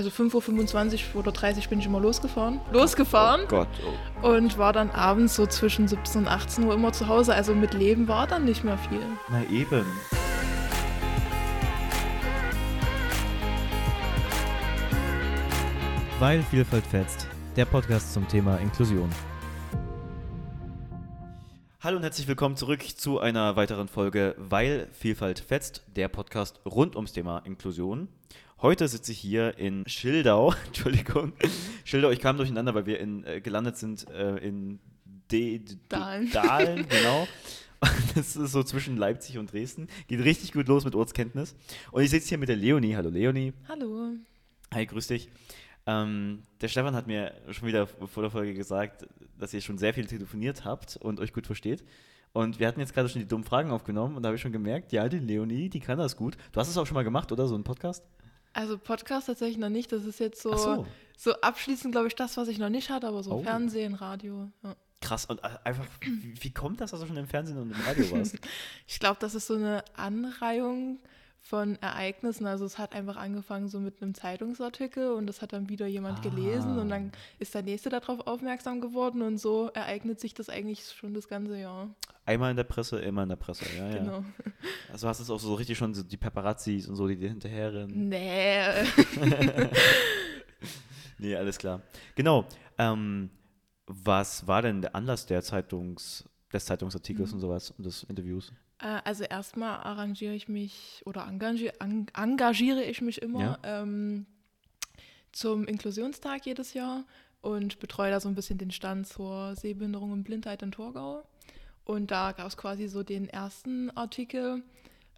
Also 5.25 Uhr oder 30 bin ich immer losgefahren. Losgefahren. Oh Gott. Oh. Und war dann abends so zwischen 17 und 18 Uhr immer zu Hause. Also mit Leben war dann nicht mehr viel. Na eben. Weil Vielfalt fetzt. Der Podcast zum Thema Inklusion. Hallo und herzlich willkommen zurück zu einer weiteren Folge Weil Vielfalt fetzt, der Podcast rund ums Thema Inklusion. Heute sitze ich hier in Schildau, Entschuldigung, Schildau, ich kam durcheinander, weil wir in, äh, gelandet sind äh, in De Dahlen. Dahlen, genau. Das ist so zwischen Leipzig und Dresden. Geht richtig gut los mit Ortskenntnis. Und ich sitze hier mit der Leonie. Hallo Leonie. Hallo. Hi, grüß dich. Ähm, der Stefan hat mir schon wieder vor der Folge gesagt, dass ihr schon sehr viel telefoniert habt und euch gut versteht. Und wir hatten jetzt gerade schon die dummen Fragen aufgenommen und da habe ich schon gemerkt, ja, die Leonie, die kann das gut. Du hast es auch schon mal gemacht, oder? So ein Podcast? Also Podcast tatsächlich noch nicht. Das ist jetzt so, so. so. abschließend, glaube ich, das, was ich noch nicht hatte, aber so Oh. Fernsehen, Radio. Ja. Krass. Und äh, einfach, wie, wie kommt das, dass du schon im Fernsehen und im Radio warst? Ich glaube, das ist so eine Anreihung von Ereignissen. Also es hat einfach angefangen so mit einem Zeitungsartikel und das hat dann wieder jemand gelesen Ah. und dann ist der Nächste darauf aufmerksam geworden und so ereignet sich das eigentlich schon das ganze Jahr. Einmal in der Presse, immer in der Presse. Ja, ja. Genau. Also hast du es auch so richtig schon so die Paparazzis und so, die dir hinterherrennen. Nee. Nee, alles klar. Genau. Ähm, was war denn der Anlass der Zeitungs, des Zeitungsartikels und sowas und des Interviews? Äh, Also erstmal arrangiere ich mich oder engagiere, en- engagiere ich mich immer Ja. ähm, zum Inklusionstag jedes Jahr und betreue da so ein bisschen den Stand zur Sehbehinderung und Blindheit in Torgau. Und da gab es quasi so den ersten Artikel,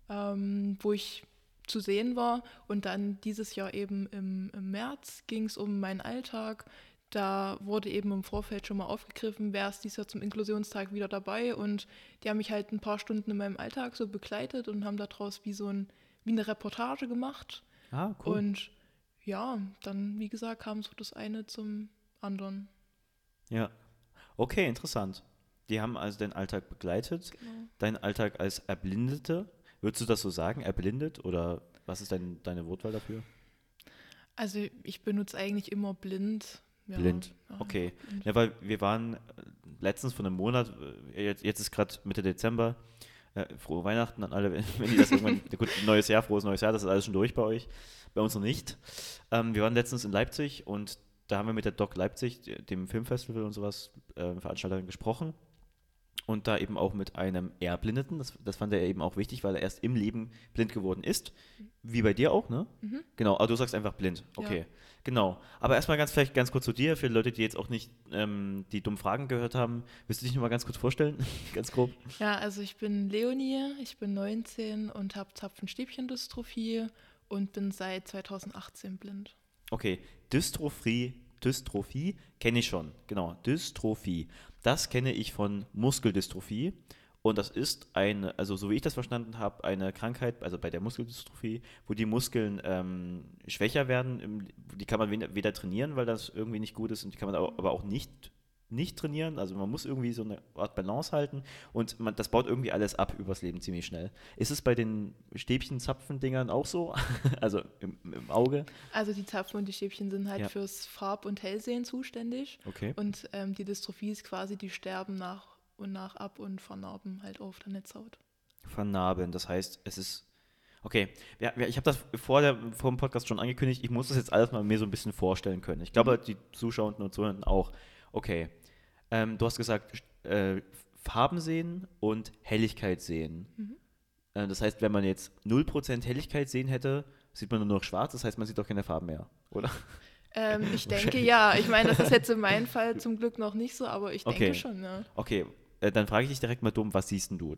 ähm, wo ich zu sehen war. Und dann dieses Jahr eben im, im März ging es um meinen Alltag. Da wurde eben im Vorfeld schon mal aufgegriffen, wer ist dieses Jahr zum Inklusionstag wieder dabei. Und die haben mich halt ein paar Stunden in meinem Alltag so begleitet und haben daraus wie so ein, wie eine Reportage gemacht. Ah, Und ja, dann, wie gesagt, kam so das eine zum anderen. Ja. Okay, interessant. Die haben also deinen Alltag begleitet. Genau. Deinen Alltag als Erblindete. Würdest du das so sagen, erblindet? Oder was ist dein, deine Wortwahl dafür? Also ich benutze eigentlich immer blind. Ja, Blind. Okay. Ja, weil wir waren äh, letztens vor einem Monat, äh, jetzt, jetzt ist gerade Mitte Dezember, äh, frohe Weihnachten an alle, wenn, die das irgendwann, gut, neues Jahr, frohes neues Jahr, das ist alles schon durch bei euch, bei uns noch nicht. Ähm, wir waren letztens in Leipzig und da haben wir mit der Doc Leipzig, dem Filmfestival und sowas, äh, Veranstalterin gesprochen und da eben auch mit einem Erblindeten, das, das fand er eben auch wichtig, weil er erst im Leben blind geworden ist, wie bei dir auch, ne? Mhm. Genau, aber du sagst einfach blind. Okay, genau. Aber erstmal ganz vielleicht ganz kurz zu dir, für Leute, die jetzt auch nicht ähm, die dummen Fragen gehört haben. Willst du dich noch mal ganz kurz vorstellen? ganz grob. Ja, also ich bin Leonie, ich bin 19 und habe Zapfenstäbchendystrophie und bin seit 2018 blind. Okay, Dystrophie, Dystrophie kenne ich schon. Genau, Dystrophie. Das kenne ich von Muskeldystrophie. Und das ist eine, also so wie ich das verstanden habe, eine Krankheit, also bei der Muskeldystrophie, wo die Muskeln ähm, schwächer werden. Die kann man weder, trainieren, weil das irgendwie nicht gut ist, und die kann man aber auch nicht, nicht trainieren. Also man muss irgendwie so eine Art Balance halten und man, das baut irgendwie alles ab übers Leben ziemlich schnell. Ist es bei den Stäbchen-Zapfen-Dingern auch so? also im, im Auge? Also die Zapfen und die Stäbchen sind halt Ja. fürs Farb- und Hellsehen zuständig. Okay. Und ähm, die Dystrophie ist quasi, die sterben nach und nach ab und vernarben halt auf der Netzhaut. Vernarben. Das heißt, es ist. Okay, ja, ich habe das vor, der, vor dem Podcast schon angekündigt. Ich muss das jetzt alles mal mir so ein bisschen vorstellen können. Ich glaube, die Zuschauenden und Zuhörenden auch. Okay, ähm, du hast gesagt, äh, Farben sehen und Helligkeit sehen. Äh, das heißt, wenn man jetzt 0% Helligkeit sehen hätte, sieht man nur noch schwarz. Das heißt, man sieht auch keine Farben mehr, oder? Ähm, ich denke ja. Ich meine, das ist jetzt in meinem Fall zum Glück noch nicht so, aber ich denke Okay. schon, ja. Okay, äh, dann frage ich dich direkt mal dumm, was siehst denn du?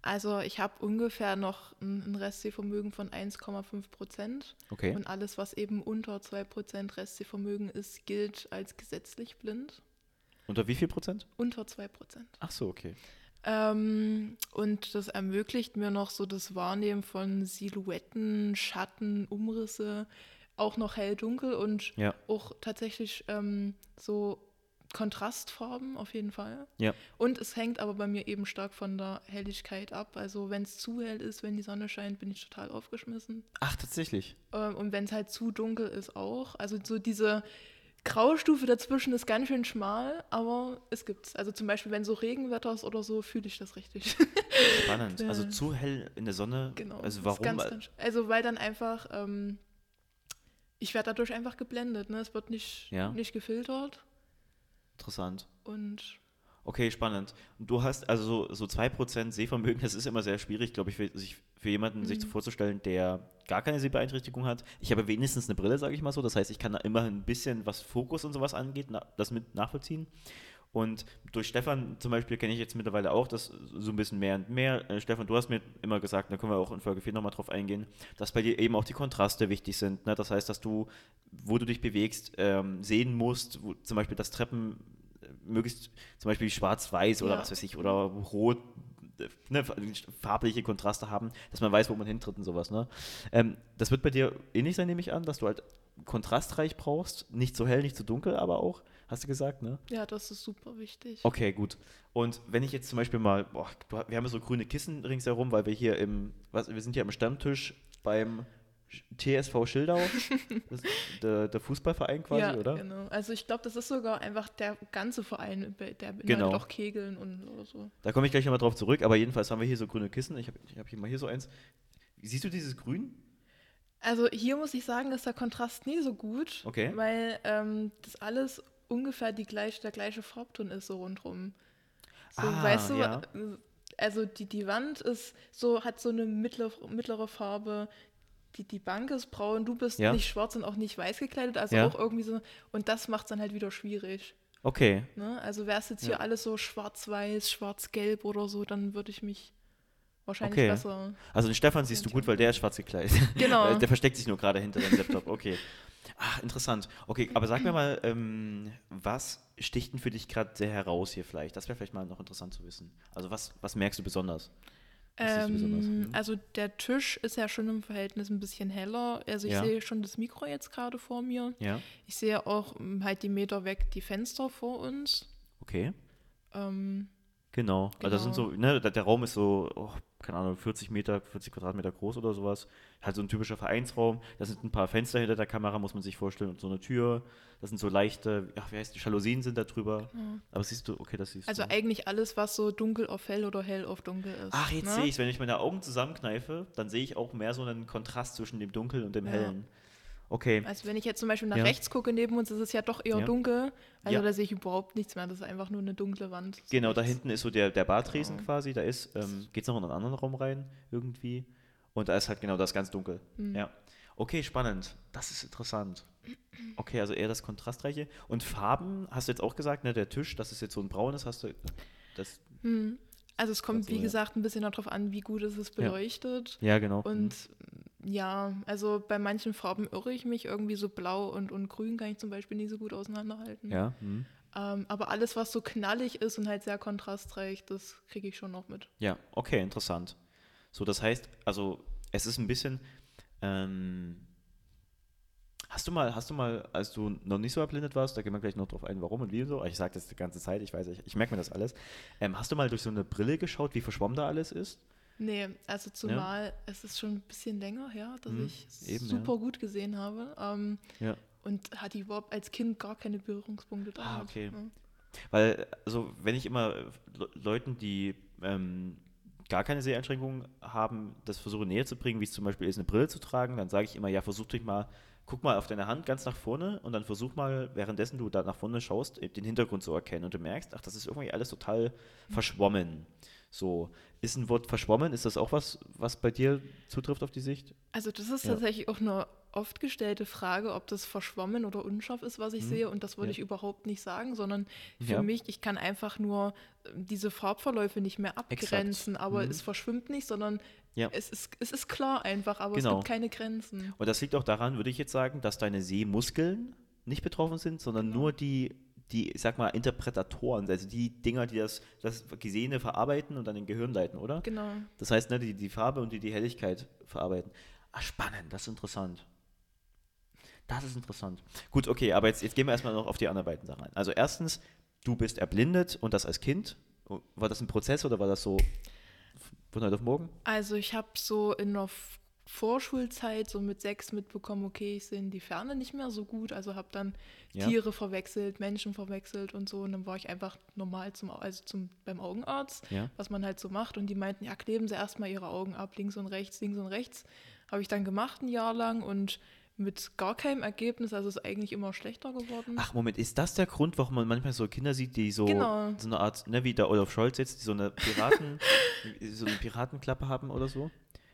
Also ich habe ungefähr noch ein, Restsehvermögen von 1,5 Prozent. Okay. Und alles, was eben unter 2 Prozent Restsehvermögen ist, gilt als gesetzlich blind. Unter wie viel Prozent? Unter 2 Prozent. Ach so, okay. Ähm, und das ermöglicht mir noch so das Wahrnehmen von Silhouetten, Schatten, Umrisse, auch noch hell-dunkel und Ja. auch tatsächlich ähm, so Kontrastfarben auf jeden Fall. Ja. Und es hängt aber bei mir eben stark von der Helligkeit ab. Also wenn es zu hell ist, wenn die Sonne scheint, bin ich total aufgeschmissen. Ach, tatsächlich. Ähm, und wenn es halt zu dunkel ist auch. Also so diese Graustufe dazwischen ist ganz schön schmal, aber es gibt's. Also zum Beispiel, wenn so Regenwetter ist oder so, fühle ich das richtig. Spannend. Also zu hell in der Sonne. genau. Also warum? Ganz, ganz, also weil dann einfach, ähm, ich werde dadurch einfach geblendet. Ne? Es wird nicht, Ja. nicht gefiltert. Interessant. Und Okay, spannend. Und du hast also so, so 2% Sehvermögen, das ist immer sehr schwierig, glaube ich, für, sich, für jemanden sich Mhm. vorzustellen, der gar keine Sehbeeinträchtigung hat. Ich habe wenigstens eine Brille, sage ich mal so. Das heißt, ich kann da immer ein bisschen, was Fokus und sowas angeht, na, das mit nachvollziehen. Und durch Stefan zum Beispiel kenne ich jetzt mittlerweile auch das so ein bisschen mehr und mehr. Äh, Stefan, du hast mir immer gesagt, da können wir auch in Folge 4 nochmal drauf eingehen, dass bei dir eben auch die Kontraste wichtig sind. Ne? Das heißt, dass du, wo du dich bewegst, ähm, sehen musst, wo, zum Beispiel das Treppen möglichst zum Beispiel schwarz-weiß oder Ja. was weiß ich, oder rot, ne, farbliche Kontraste haben, dass man weiß, wo man hintritt und sowas. Ne? Ähm, das wird bei dir ähnlich sein, nehme ich an, dass du halt kontrastreich brauchst, nicht so hell, nicht so dunkel, aber auch, hast du gesagt, ne? ja, das ist super wichtig. Okay, gut. Und wenn ich jetzt zum Beispiel mal, boah, wir haben ja so grüne Kissen ringsherum, weil wir hier im, was, wir sind hier am Stammtisch beim TSV Schildau, der, der Fußballverein quasi, ja, oder? genau. Also ich glaube, das ist sogar einfach der ganze Verein, der beinhaltet Genau. auch Kegeln und oder so. Da komme ich gleich nochmal drauf zurück, aber jedenfalls haben wir hier so grüne Kissen. Ich habe ich hab hier mal hier so eins. Siehst du dieses Grün? Also hier muss ich sagen, ist der Kontrast nie so gut, Okay. weil ähm, das alles ungefähr die gleich, der gleiche Farbton ist so rundrum. So, Ah, weißt du, ja. also die, die Wand ist so, hat so eine mittlere, mittlere Farbe, die, die Bank ist braun, du bist Ja. nicht schwarz und auch nicht weiß gekleidet, also Ja. auch irgendwie so, und das macht es dann halt wieder schwierig. Okay. Ne? Also wäre es jetzt Ja. hier alles so schwarz-weiß, schwarz-gelb oder so, dann würde ich mich wahrscheinlich Okay. besser. Also den Stefan siehst du gut, weil der ist schwarz gekleidet. Genau. Der versteckt sich nur gerade hinter dem Laptop. Okay. Ach, interessant. Okay, aber sag mir mal, ähm, was sticht denn für dich gerade sehr heraus hier vielleicht? Das wäre vielleicht mal noch interessant zu wissen. Also was, was merkst du besonders? Ähm, also der Tisch ist ja schon im Verhältnis ein bisschen heller. Also ich Ja. sehe schon das Mikro jetzt gerade vor mir. Ja, Ich sehe auch ähm, halt die Meter weg die Fenster vor uns. okay. Ähm, Genau. Also das sind so, Genau. ne, der, der Raum ist so, oh, keine Ahnung, 40 Meter, 40 Quadratmeter groß oder sowas. Halt so ein typischer Vereinsraum. Da sind ein paar Fenster hinter der Kamera, muss man sich vorstellen, und so eine Tür. Das sind so leichte, ach, wie heißt die, Jalousien sind da drüber. Aber siehst du, okay, das siehst also du. eigentlich alles, was so dunkel auf hell oder hell auf dunkel ist. Ach, jetzt ne? sehe ich es. Wenn ich meine Augen zusammenkneife, dann sehe ich auch mehr so einen Kontrast zwischen dem Dunkeln und dem Ja. Hellen. Okay. Also wenn ich jetzt zum Beispiel nach Ja. rechts gucke neben uns, ist es ja doch eher Ja. dunkel. Also Ja. da sehe ich überhaupt nichts mehr. Das ist einfach nur eine dunkle Wand. Genau, da hinten ist so der, der Bartresen Genau. quasi. Da ist, ähm, geht es noch in einen anderen Raum rein irgendwie. Und da ist halt genau das ganz dunkel. Mhm. Ja. Okay, spannend. Das ist interessant. Okay, also eher das Kontrastreiche. Und Farben, hast du jetzt auch gesagt, ne, der Tisch, das ist jetzt so ein braunes, hast du das. Hm. Also es kommt, Also, wie gesagt, ein bisschen darauf an, wie gut ist es beleuchtet. Ja, genau. Und ja, also bei manchen Farben irre ich mich. Irgendwie so blau und, und grün kann ich zum Beispiel nie so gut auseinanderhalten. ja. hm. Ähm, aber alles, was so knallig ist und halt sehr kontrastreich, das kriege ich schon noch mit. Ja, okay, interessant. So, das heißt, also es ist ein bisschen. Ähm, hast du mal, hast du mal, als du noch nicht so erblindet warst, da gehen wir gleich noch drauf ein, warum und wie und so. Ich sage das die ganze Zeit, ich weiß, ich, ich merke mir das alles. Ähm, hast du mal durch so eine Brille geschaut, wie verschwommen da alles ist? Nee, also zumal es ist schon ein bisschen länger her, dass Mhm, ich es eben, super gut gesehen habe. Ähm, Ja. und hatte überhaupt als Kind gar keine Berührungspunkte damit. Ah, okay. Ja. Weil, also, wenn ich immer Le Leuten, die ähm, gar keine Seheinschränkungen haben, das versuche näher zu bringen, wie es zum Beispiel ist, eine Brille zu tragen, dann sage ich immer, ja, versuch dich mal, guck mal auf deine Hand ganz nach vorne und dann versuch mal, währenddessen du da nach vorne schaust, den Hintergrund zu erkennen und du merkst, ach, das ist irgendwie alles total verschwommen. So, ist ein Wort verschwommen, ist das auch was, was bei dir zutrifft auf die Sicht? Also das ist Ja. tatsächlich auch eine oft gestellte Frage, ob das verschwommen oder unscharf ist, was ich Mhm. sehe. Und das würde Ja. ich überhaupt nicht sagen, sondern für Ja. mich, ich kann einfach nur äh, diese Farbverläufe nicht mehr abgrenzen. Aber Mhm. es verschwimmt nicht, sondern Ja. es, ist, es ist klar einfach, aber Genau. es gibt keine Grenzen. Und das liegt auch daran, würde ich jetzt sagen, dass deine Sehmuskeln nicht betroffen sind, sondern Genau. nur die, die, ich sag mal, Interpretatoren, also die Dinger, die das, das Gesehene verarbeiten und dann in Gehirn leiten, oder? Genau. Das heißt, ne, die, die Farbe und die, die Helligkeit verarbeiten. Ah, spannend, das ist interessant. Das ist interessant. Gut, okay, aber jetzt, jetzt gehen wir erstmal noch auf die anderen beiden Sachen ein. Also erstens, du bist erblindet und das als Kind. War das ein Prozess oder war das so von heute auf morgen? Also ich habe so in der F- Vorschulzeit so mit sechs mitbekommen, okay, ich sehe in die Ferne nicht mehr so gut. Also habe dann Ja. Tiere verwechselt, Menschen verwechselt und so. Und dann war ich einfach normal zum, also zum, beim Augenarzt, Ja. was man halt so macht. Und die meinten, ja, kleben Sie erstmal Ihre Augen ab, links und rechts, links und rechts. Habe ich dann gemacht ein Jahr lang und mit gar keinem Ergebnis, also ist eigentlich immer schlechter geworden. Ach, Moment, ist das der Grund, warum man manchmal so Kinder sieht, die so, Genau. so eine Art, ne, wie der Olaf Scholz jetzt, die so eine Piraten, so eine Piratenklappe haben oder so?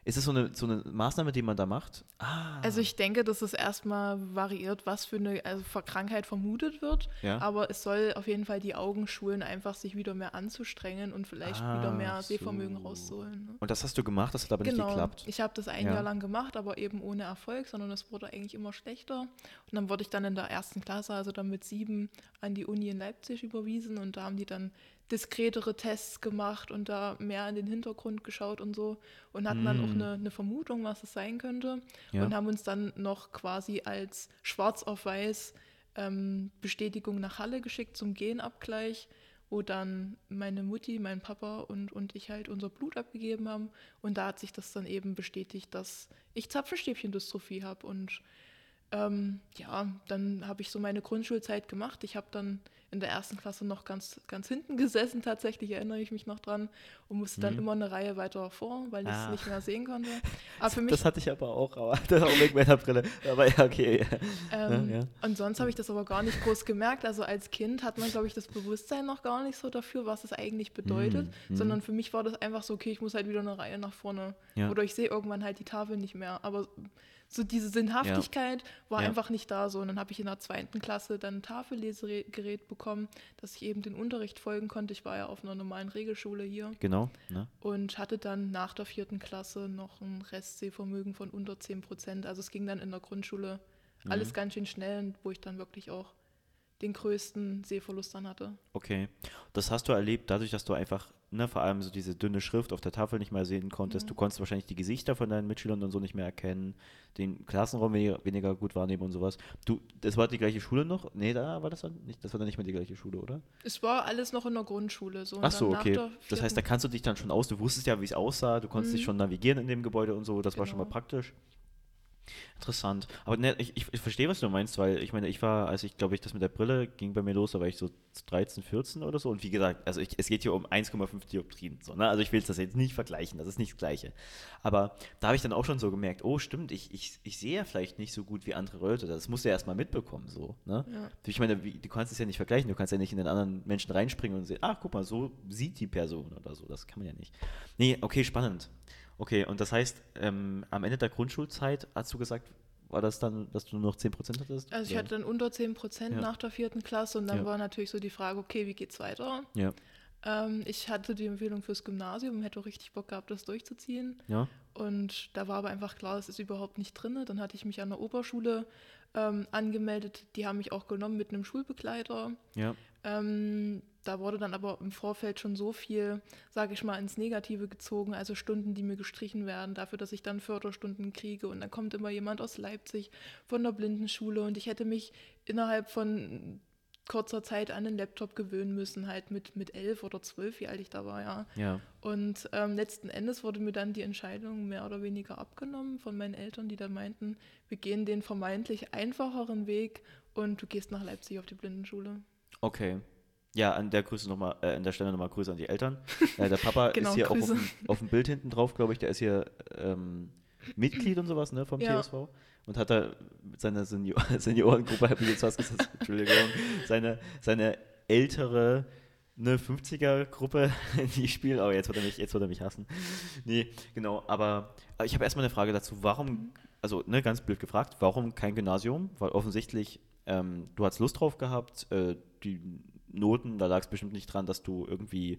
Ist das so eine, so eine Maßnahme, die man da macht? Ah. Also ich denke, dass es erstmal variiert, was für eine also für Krankheit vermutet wird. Ja. Aber es soll auf jeden Fall die Augen schulen, einfach sich wieder mehr anzustrengen und vielleicht wieder mehr Ah, Sehvermögen so. rauszuholen. Ne? Und das hast du gemacht, das hat aber nicht Genau. geklappt. Ich habe das ein Ja. Jahr lang gemacht, aber eben ohne Erfolg, sondern es wurde eigentlich immer schlechter. Und dann wurde ich dann in der ersten Klasse, also dann mit sieben, an die Uni in Leipzig überwiesen und da haben die dann diskretere Tests gemacht und da mehr in den Hintergrund geschaut und so und hatten dann auch Mm. eine, eine Vermutung, was es sein könnte Ja. und haben uns dann noch quasi als schwarz auf weiß ähm, Bestätigung nach Halle geschickt zum Genabgleich, wo dann meine Mutti, mein Papa und, und ich halt unser Blut abgegeben haben. Und da hat sich das dann eben bestätigt, dass ich Zapfenstäbchendystrophie habe. Und ähm, ja, dann habe ich so meine Grundschulzeit gemacht. Ich habe dann in der ersten Klasse noch ganz, ganz hinten gesessen, tatsächlich erinnere ich mich noch dran, und musste dann Mhm. immer eine Reihe weiter vor, weil ich es Ah. nicht mehr sehen konnte. Aber für mich Das hatte ich aber auch, aber das auch wegen meiner Brille. Aber ja, okay. Ähm, Ja, ja. Und sonst habe ich das aber gar nicht groß gemerkt. Also als Kind hat man, glaube ich, das Bewusstsein noch gar nicht so dafür, was es eigentlich bedeutet, Mm, mm. sondern für mich war das einfach so, okay, ich muss halt wieder eine Reihe nach vorne. Ja. Oder ich sehe irgendwann halt die Tafel nicht mehr. Aber so diese Sinnhaftigkeit war einfach nicht da so. Und dann habe ich in der zweiten Klasse dann ein Tafellesegerät bekommen, dass ich eben den Unterricht folgen konnte. Ich war ja auf einer normalen Regelschule hier Genau. Ne? und hatte dann nach der vierten Klasse noch ein Restsehvermögen von unter 10 Prozent. Also es ging dann in der Grundschule alles Mhm. ganz schön schnell, wo ich dann wirklich auch den größten Sehverlust dann hatte. Okay. Das hast du erlebt, dadurch, dass du einfach, ne, vor allem so diese dünne Schrift auf der Tafel nicht mehr sehen konntest. Ja. Du konntest wahrscheinlich die Gesichter von deinen Mitschülern und so nicht mehr erkennen, den Klassenraum weniger, weniger gut wahrnehmen und sowas. Du, das war die gleiche Schule noch? Nee, da war das dann nicht, das war dann nicht mehr die gleiche Schule, oder? Es war alles noch in der Grundschule. So, Ach so, okay. Das heißt, da kannst du dich dann schon aus, du wusstest ja, wie es aussah, du konntest dich Mhm. schon navigieren in dem Gebäude und so, das war schon mal Genau. praktisch. Interessant. Aber ne, ich, ich, verstehe, was du meinst, weil ich meine, ich war, als ich glaube ich, das mit der Brille ging bei mir los, da war ich so 13, 14 oder so. Und wie gesagt, also ich, es geht hier um 1,5 Dioptrien. So, ne? Also ich will das jetzt nicht vergleichen, das ist nicht das Gleiche. Aber da habe ich dann auch schon so gemerkt, oh stimmt, ich, ich, ich sehe ja vielleicht nicht so gut wie andere Leute. Das musst du ja erstmal mitbekommen. So, ne? Ja. Ich meine, wie, du kannst es ja nicht vergleichen, du kannst ja nicht in den anderen Menschen reinspringen und sehen, ach guck mal, so sieht die Person oder so. Das kann man ja nicht. Nee, okay, spannend. Okay, und das heißt, ähm, am Ende der Grundschulzeit hast du gesagt, war das dann, dass du nur noch 10% hattest? Also ich Oder? hatte dann unter 10 Prozent Ja. nach der vierten Klasse und dann Ja. war natürlich so die Frage, okay, wie geht's weiter? Ja, Ähm, ich hatte die Empfehlung fürs Gymnasium, hätte richtig Bock gehabt, das durchzuziehen. ja, Und da war aber einfach klar, es ist überhaupt nicht drin. Dann hatte ich mich an der Oberschule ähm, angemeldet. Die haben mich auch genommen mit einem Schulbegleiter. ja. Ähm, da wurde dann aber im Vorfeld schon so viel, sage ich mal, ins Negative gezogen. Also Stunden, die mir gestrichen werden, dafür, dass ich dann Förderstunden kriege. Und dann kommt immer jemand aus Leipzig von der Blindenschule. Und ich hätte mich innerhalb von kurzer Zeit an den Laptop gewöhnen müssen, halt mit, mit elf oder zwölf, wie alt ich da war, ja. Ja, Und ähm, letzten Endes wurde mir dann die Entscheidung mehr oder weniger abgenommen von meinen Eltern, die dann meinten, wir gehen den vermeintlich einfacheren Weg und du gehst nach Leipzig auf die Blindenschule. Okay. Ja, an der Grüße noch mal, äh, an der Stelle nochmal Grüße an die Eltern. Äh, der Papa Genau, ist hier auch auf Grüße. dem, auf dem Bild hinten drauf, glaube ich, der ist hier ähm, Mitglied und sowas, ne, vom Ja. TSV. Und hat da mit seiner Senior Seniorengruppe, habe ich jetzt was gesagt, Entschuldigung, seine, seine ältere eine 50er-Gruppe, die spielen, aber jetzt wird, er mich, jetzt wird er mich hassen. Nee, genau, aber äh, ich habe erstmal eine Frage dazu, warum, also ne, ganz blöd gefragt, warum kein Gymnasium? Weil offensichtlich, ähm, du hast Lust drauf gehabt, äh, die Noten, da lag es bestimmt nicht dran, dass du irgendwie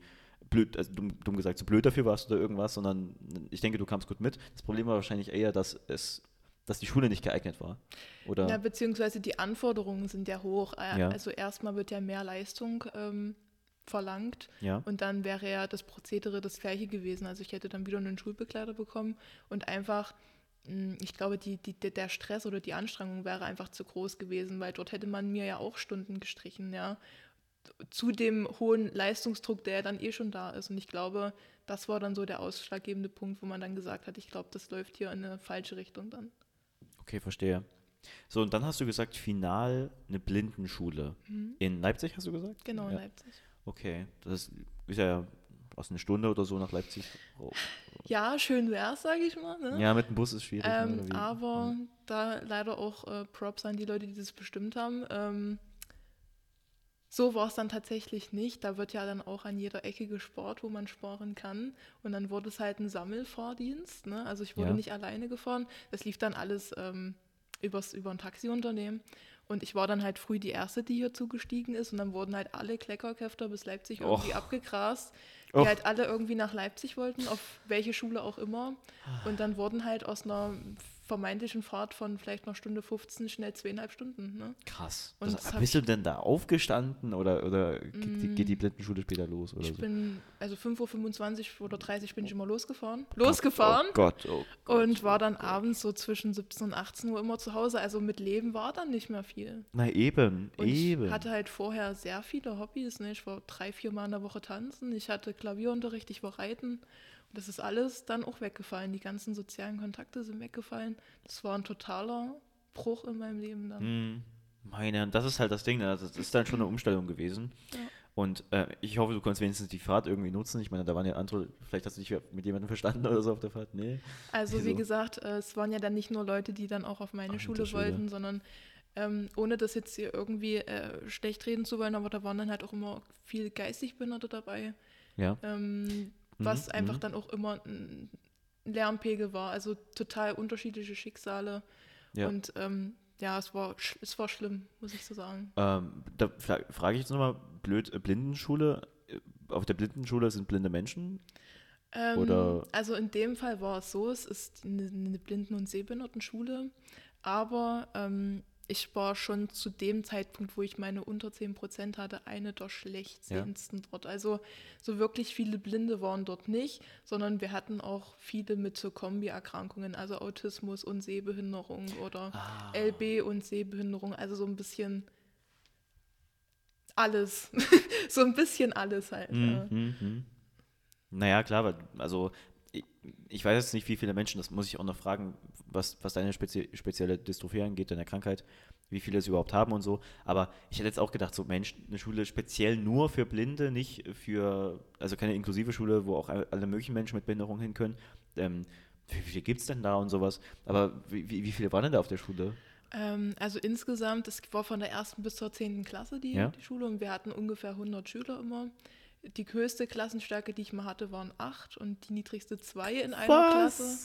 blöd, also dumm, dumm gesagt, zu blöd dafür warst oder irgendwas, sondern ich denke, du kamst gut mit. Das Problem war wahrscheinlich eher, dass es, dass die Schule nicht geeignet war. Oder? Ja, beziehungsweise die Anforderungen sind ja hoch. Äh, Ja. Also erstmal wird ja mehr Leistung ähm, verlangt ja. und dann wäre ja das Prozedere das gleiche gewesen. Also ich hätte dann wieder einen Schulbegleiter bekommen und einfach ich glaube, die, die, der- Stress oder die Anstrengung wäre einfach zu groß gewesen, weil dort hätte man mir ja auch Stunden gestrichen, ja. Zu dem hohen Leistungsdruck, der ja dann eh schon da ist. Und ich glaube, das war dann so der ausschlaggebende Punkt, wo man dann gesagt hat, ich glaube, das läuft hier in eine falsche Richtung dann. Okay, verstehe. So, und dann hast du gesagt, final eine Blindenschule. In Leipzig hast du gesagt? Genau, in Ja. Leipzig. Okay, das ist ja aus eine Stunde oder so nach Leipzig. Oh. Ja, schön wär's, sage ich mal. Ne? Ja, mit dem Bus ist schwierig. ne, Ähm, aber da leider auch äh, Props an die Leute, die das bestimmt haben. Ähm, so war es dann tatsächlich nicht. Da wird ja dann auch an jeder Ecke gespart, wo man sparen kann. Und dann wurde es halt ein Sammelfahrdienst. Ne? Also ich wurde Ja. nicht alleine gefahren. Das lief dann alles ähm, übers, über ein Taxiunternehmen. Und ich war dann halt früh die Erste, die hier zugestiegen ist. Und dann wurden halt alle Kleckerkäfter bis Leipzig irgendwie Och. abgegrast, die Och. halt alle irgendwie nach Leipzig wollten, auf welche Schule auch immer. Und dann wurden halt aus einer vermeintlichen Fahrt von vielleicht einer Stunde 15 schnell zweieinhalb Stunden. Ne? Krass. Und Das, bist du denn da aufgestanden oder, oder geht, die, geht die Blindenschule später los? Oder Ich so? bin, also 5.25 Uhr oder 30 bin ich immer losgefahren. Losgefahren. Oh Gott, oh Gott. Und war dann abends so zwischen 17 und 18 Uhr immer zu Hause. Also mit Leben war dann nicht mehr viel. Na eben, Und eben. ich hatte halt vorher sehr viele Hobbys. Ne? Ich war drei, vier Mal in der Woche tanzen. Ich hatte Klavierunterricht, ich war reiten. Und das ist alles dann auch weggefallen. Die ganzen sozialen Kontakte sind weggefallen. Das war ein totaler Bruch in meinem Leben dann. Hm, meine, das ist halt das Ding, ne? das ist dann schon eine Umstellung gewesen. Ja. Und äh, ich hoffe, du konntest wenigstens die Fahrt irgendwie nutzen. Ich meine, da waren ja andere, vielleicht hast du dich mit jemandem verstanden oder so auf der Fahrt. Nee. Also wie Wieso? gesagt, äh, es waren ja dann nicht nur Leute, die dann auch auf meine Ach, Schule. wollten, sondern ähm, ohne das jetzt hier irgendwie äh, schlecht reden zu wollen, aber da waren dann halt auch immer viel geistig Behinderte dabei, Ja. ähm, was Mhm, einfach mhm. dann auch immer ein Lärmpegel war. Also total unterschiedliche Schicksale. Ja. Und ähm, ja, es war, es war schlimm, muss ich so sagen. Ähm, da fra frage ich jetzt nochmal blöd, äh, Blindenschule. äh, Auf der Blindenschule sind blinde Menschen. Ähm, Oder- Also in dem Fall war es so, es ist eine, eine Blinden- und Sehbehindertenschule, aber ähm, ich war schon zu dem Zeitpunkt, wo ich meine unter 10 Prozent hatte, eine der schlechtsehendsten dort. Also so wirklich viele Blinde waren dort nicht, sondern wir hatten auch viele mit so Kombi-Erkrankungen, also Autismus und Sehbehinderung oder Ah. LB und Sehbehinderung, also so ein bisschen alles. so ein bisschen alles halt. ja. Mhm, mhm, mhm. Naja, klar, also ich, weiß jetzt nicht, wie viele Menschen, das muss ich auch noch fragen, was, was deine spezie spezielle Dystrophie angeht, deine Krankheit, wie viele es überhaupt haben und so. Aber ich hätte jetzt auch gedacht, so Mensch, eine Schule speziell nur für Blinde, nicht für, also keine inklusive Schule, wo auch all- alle möglichen Menschen mit Behinderung hin können. Ähm, wie viele gibt es denn da und sowas? Aber wie, wie, wie viele waren denn da auf der Schule? Ähm, also insgesamt, es war von der ersten bis zur zehnten Klasse die, Ja. die Schule und wir hatten ungefähr 100 Schüler immer. Die höchste Klassenstärke, die ich mal hatte, waren acht und die niedrigste zwei in einer Klasse.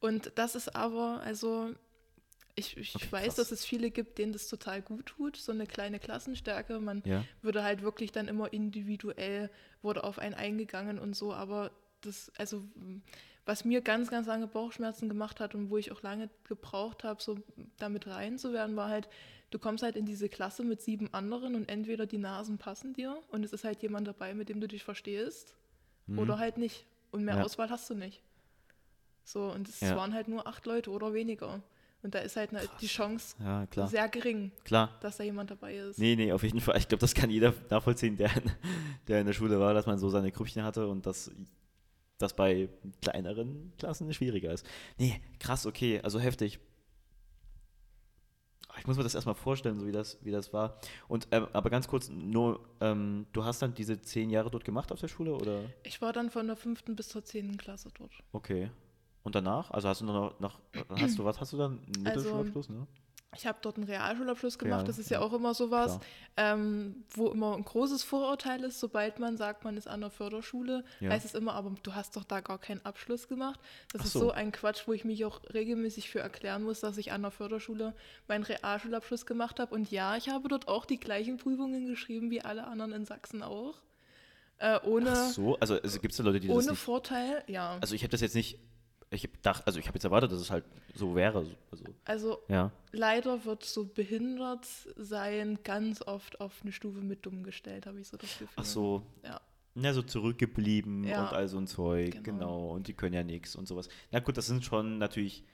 Und das ist aber, also ich, ich Okay, weiß, krass. dass es viele gibt, denen das total gut tut, so eine kleine Klassenstärke. Man Ja. würde halt wirklich dann immer individuell, wurde auf einen eingegangen und so, aber das, also was mir ganz, ganz lange Bauchschmerzen gemacht hat und wo ich auch lange gebraucht habe, so damit rein zu werden, war halt, du kommst halt in diese Klasse mit sieben anderen und entweder die Nasen passen dir und es ist halt jemand dabei, mit dem du dich verstehst, oder halt nicht. Und mehr Mhm. Ja. Auswahl hast du nicht. So, und es Ja. waren halt nur acht Leute oder weniger. Und da ist halt ne, die Chance Ja, klar. sehr gering, Klar. dass da jemand dabei ist. Nee, nee, auf jeden Fall. Ich glaube, das kann jeder nachvollziehen, der, in- der in der Schule war, dass man so seine Grüppchen hatte und dass das bei kleineren Klassen schwieriger ist. Nee, krass, okay, also heftig. Ich muss mir das erstmal vorstellen, so wie das, wie das war. Und ähm, aber ganz kurz, nur, ähm, du hast dann diese zehn Jahre dort gemacht auf der Schule oder? Ich war dann von der fünften bis zur zehnten Klasse dort. Okay. Und danach? Also hast du noch, noch hast du, was hast du dann? Einen Also, Mittelschulabschluss, ne? Ich habe dort einen Realschulabschluss gemacht, Real, das ist ja, ja. auch immer sowas, ähm, wo immer ein großes Vorurteil ist, sobald man sagt, man ist an der Förderschule, Ja. heißt es immer, aber du hast doch da gar keinen Abschluss gemacht. Das Ach ist so. so ein Quatsch, wo ich mich auch regelmäßig für erklären muss, dass ich an der Förderschule meinen Realschulabschluss gemacht habe. Und ja, ich habe dort auch die gleichen Prüfungen geschrieben wie alle anderen in Sachsen auch. Äh, ohne Ach so, also, also gibt es da Leute, die das ohne Vorteil, ja. Also ich habe das jetzt nicht, ich habe gedacht, also ich habe jetzt erwartet, dass es halt so wäre. Also, Also ja. leider wird so behindert sein ganz oft auf eine Stufe mit dumm gestellt, habe ich so das Gefühl. Ach so, Ja. ja, so zurückgeblieben Ja, und all so ein Zeug, genau. genau. Und die können ja nichts und sowas. Na gut, das sind schon natürlich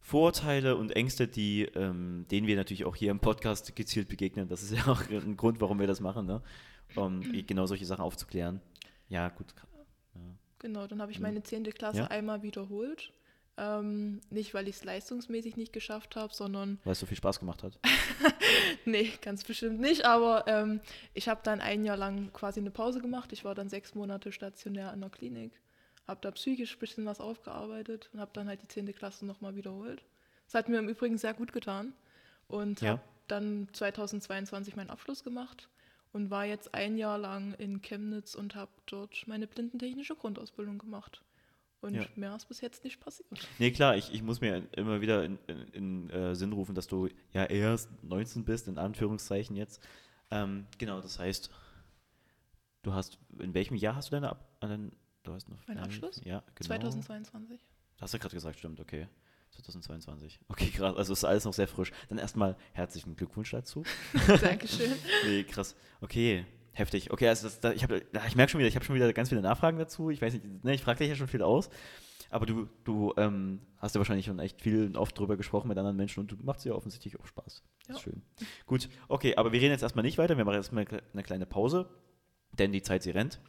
Vorurteile und Ängste, die, ähm, denen wir natürlich auch hier im Podcast gezielt begegnen. Das ist ja auch ein Grund, warum wir das machen, ne? um genau solche Sachen aufzuklären. Ja, gut. Genau, dann habe ich Mhm. meine 10. Klasse Ja. einmal wiederholt. Ähm, nicht, weil ich es leistungsmäßig nicht geschafft habe, sondern, Weil es so viel Spaß gemacht hat. nee, ganz bestimmt nicht, aber ähm, ich habe dann ein Jahr lang quasi eine Pause gemacht. Ich war dann sechs Monate stationär in der Klinik, habe da psychisch ein bisschen was aufgearbeitet und habe dann halt die 10. Klasse nochmal wiederholt. Das hat mir im Übrigen sehr gut getan und Ja. habe dann 2022 meinen Abschluss gemacht und war jetzt ein Jahr lang in Chemnitz und habe dort meine blindentechnische Grundausbildung gemacht. Und Ja. mehr ist bis jetzt nicht passiert. Nee, klar, ich, ich muss mir immer wieder in, in, in äh, Sinn rufen, dass du ja erst 19 bist, in Anführungszeichen jetzt. Ähm, genau, das heißt, du hast, in welchem Jahr hast du deine Ab äh, dein, du hast noch, Meinen äh, Abschluss? Ja, genau. 2022. Hast du gerade gesagt, stimmt, okay. 2022. Okay, krass, also ist alles noch sehr frisch. Dann erstmal herzlichen Glückwunsch dazu. Dankeschön. Nee, krass. Okay, heftig. Okay, also das, da, ich, hab- ja, ich merke schon wieder, ich habe schon wieder ganz viele Nachfragen dazu. Ich weiß nicht, ne, ich frage dich ja schon viel aus. Aber du, du ähm, hast ja wahrscheinlich schon echt viel und oft drüber gesprochen mit anderen Menschen und du machst dir offensichtlich auch Spaß. Das ist Ja. schön. Gut, okay, aber wir reden jetzt erstmal nicht weiter. Wir machen erstmal eine kleine Pause, denn die Zeit, sie rennt.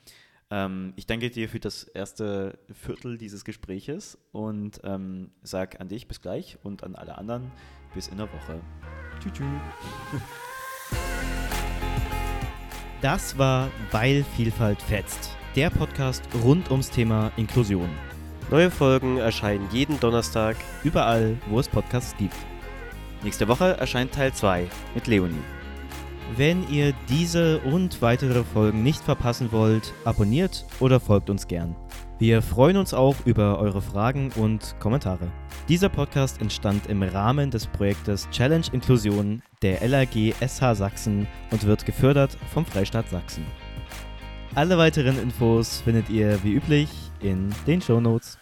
Ähm, ich danke dir für das erste Viertel dieses Gespräches und ähm, sag an dich bis gleich und an alle anderen bis in der Woche. Tschüss. tschüss. Das war Weil Vielfalt fetzt. Der Podcast rund ums Thema Inklusion. Neue Folgen erscheinen jeden Donnerstag. Überall, wo es Podcasts gibt. Nächste Woche erscheint Teil 2 mit Leonie. Wenn ihr diese und weitere Folgen nicht verpassen wollt, abonniert oder folgt uns gern. Wir freuen uns auch über eure Fragen und Kommentare. Dieser Podcast entstand im Rahmen des Projektes Challenge Inklusion der LAG SH Sachsen und wird gefördert vom Freistaat Sachsen. Alle weiteren Infos findet ihr wie üblich in den Shownotes.